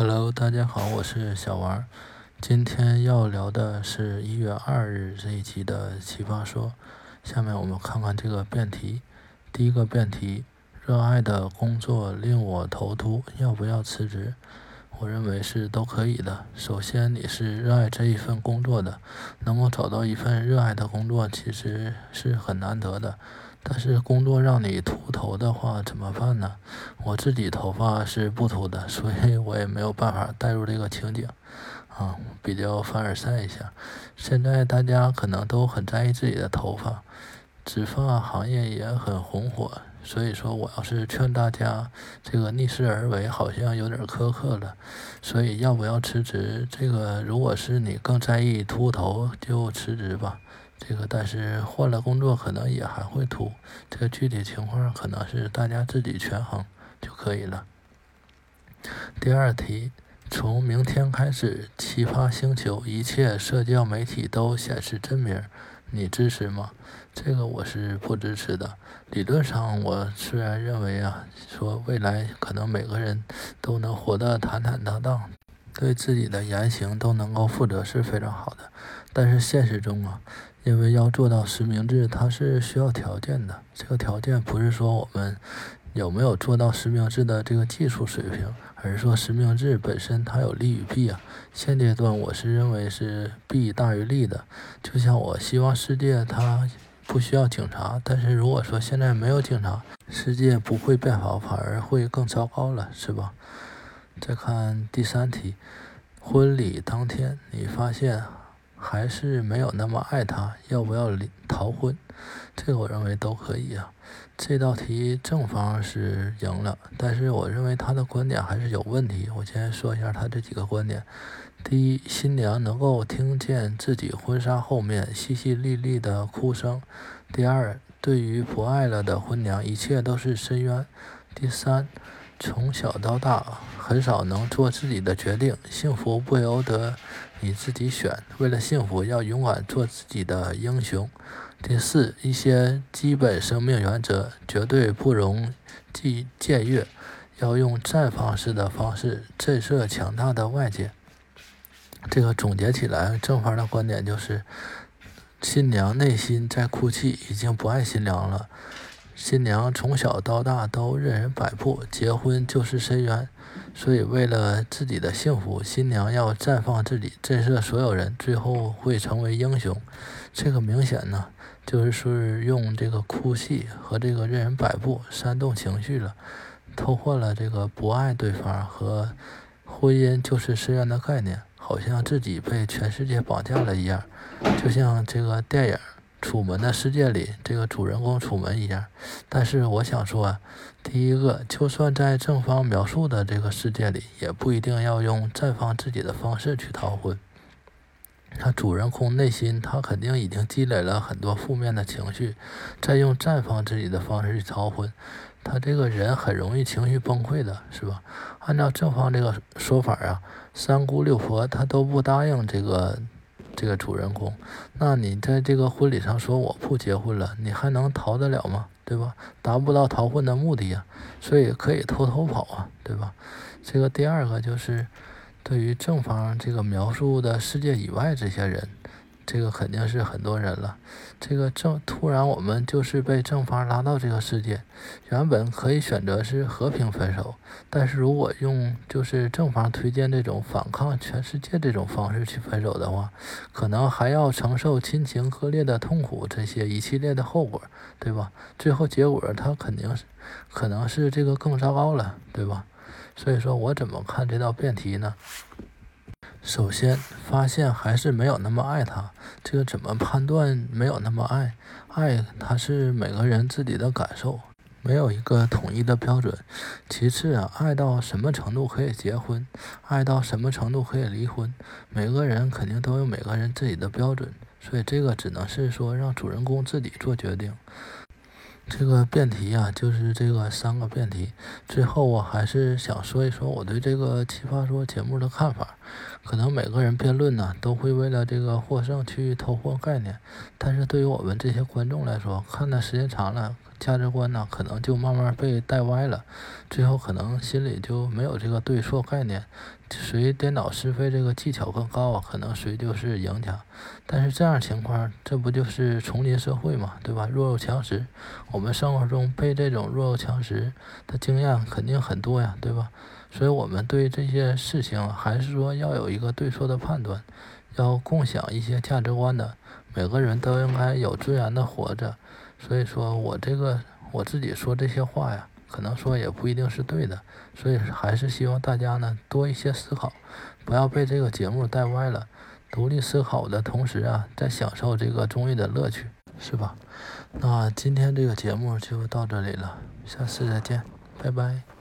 Hello，大家好，我是小王。今天要聊的是一月二日这一期的奇葩说。下面我们看看这个辩题。第一个辩题：热爱的工作令我头秃，要不要辞职？我认为是都可以的。首先，你是热爱这一份工作的，能够找到一份热爱的工作，其实是很难得的。但是工作让你秃头的话怎么办呢？我自己头发是不秃的，所以我也没有办法带入这个情景，啊，比较凡尔赛一下。现在大家可能都很在意自己的头发，植发行业也很红火，所以说我要是劝大家这个逆势而为，好像有点苛刻了。所以要不要辞职？这个如果是你更在意秃头，就辞职吧。这个，但是换了工作可能也还会秃，这个具体情况可能是大家自己权衡就可以了。第二题，从明天开始，奇葩星球一切社交媒体都显示真名，你支持吗？这个我是不支持的。理论上，我虽然认为啊，说未来可能每个人都能活得坦坦荡荡，对自己的言行都能够负责是非常好的，但是现实中啊。因为要做到实名制，它是需要条件的。这个条件不是说我们有没有做到实名制的这个技术水平，而是说实名制本身它有利与弊啊。现阶段我是认为是弊大于利的。就像我希望世界它不需要警察，但是如果说现在没有警察，世界不会变好，反而会更糟糕了，是吧？再看第三题，婚礼当天你发现。还是没有那么爱他，要不要离逃婚？这个我认为都可以啊。这道题正方是赢了，但是我认为他的观点还是有问题。我先说一下他这几个观点：第一，新娘能够听见自己婚纱后面淅淅沥沥的哭声；第二，对于不爱了的婚娘，一切都是深渊；第三。从小到大，很少能做自己的决定。幸福不由得你自己选，为了幸福，要勇敢做自己的英雄。第四，一些基本生命原则绝对不容计僭越，要用绽放式的方式震慑强大的外界。这个总结起来，正方的观点就是：新娘内心在哭泣，已经不爱新娘了。新娘从小到大都任人摆布，结婚就是深渊，所以为了自己的幸福，新娘要绽放自己，震慑所有人，最后会成为英雄。这个明显呢，就是是用这个哭戏和这个任人摆布煽动情绪了，偷换了这个不爱对方和婚姻就是深渊的概念，好像自己被全世界绑架了一样，就像这个电影。楚门的世界里，这个主人公楚门一样，但是我想说，第一个，就算在正方描述的这个世界里，也不一定要用绽放自己的方式去逃婚。他主人公内心，他肯定已经积累了很多负面的情绪，再用绽放自己的方式去逃婚，他这个人很容易情绪崩溃的，是吧？按照正方这个说法啊，三姑六婆他都不答应这个。这个主人公，那你在这个婚礼上说我不结婚了，你还能逃得了吗？对吧？达不到逃婚的目的呀，所以可以偷偷跑啊，对吧？这个第二个就是，对于正方这个描述的世界以外这些人。这个肯定是很多人了。这个正突然，我们就是被正方拉到这个世界。原本可以选择是和平分手，但是如果用就是正方推荐这种反抗全世界这种方式去分手的话，可能还要承受亲情割裂的痛苦，这些一系列的后果，对吧？最后结果他肯定是可能是这个更糟糕了，对吧？所以说我怎么看这道辩题呢？首先发现还是没有那么爱他，这个怎么判断没有那么爱？爱他是每个人自己的感受，没有一个统一的标准。其次啊，爱到什么程度可以结婚，爱到什么程度可以离婚，每个人肯定都有每个人自己的标准，所以这个只能是说让主人公自己做决定。这个辩题啊，就是这个三个辩题。最后，我还是想说一说我对这个奇葩说节目的看法。可能每个人辩论呢，都会为了这个获胜去偷换概念，但是对于我们这些观众来说，看的时间长了。价值观呢，可能就慢慢被带歪了，最后可能心里就没有这个对错概念，谁颠倒是非这个技巧更高啊，可能谁就是赢家。但是这样情况，这不就是丛林社会嘛，对吧？弱肉强食，我们生活中被这种弱肉强食的经验肯定很多呀，对吧？所以我们对这些事情还是说要有一个对错的判断，要共享一些价值观的，每个人都应该有尊严的活着。所以说我这个我自己说这些话呀，可能说也不一定是对的，所以还是希望大家呢多一些思考，不要被这个节目带歪了，独立思考的同时啊，在享受这个综艺的乐趣，是吧？那今天这个节目就到这里了，下次再见，拜拜。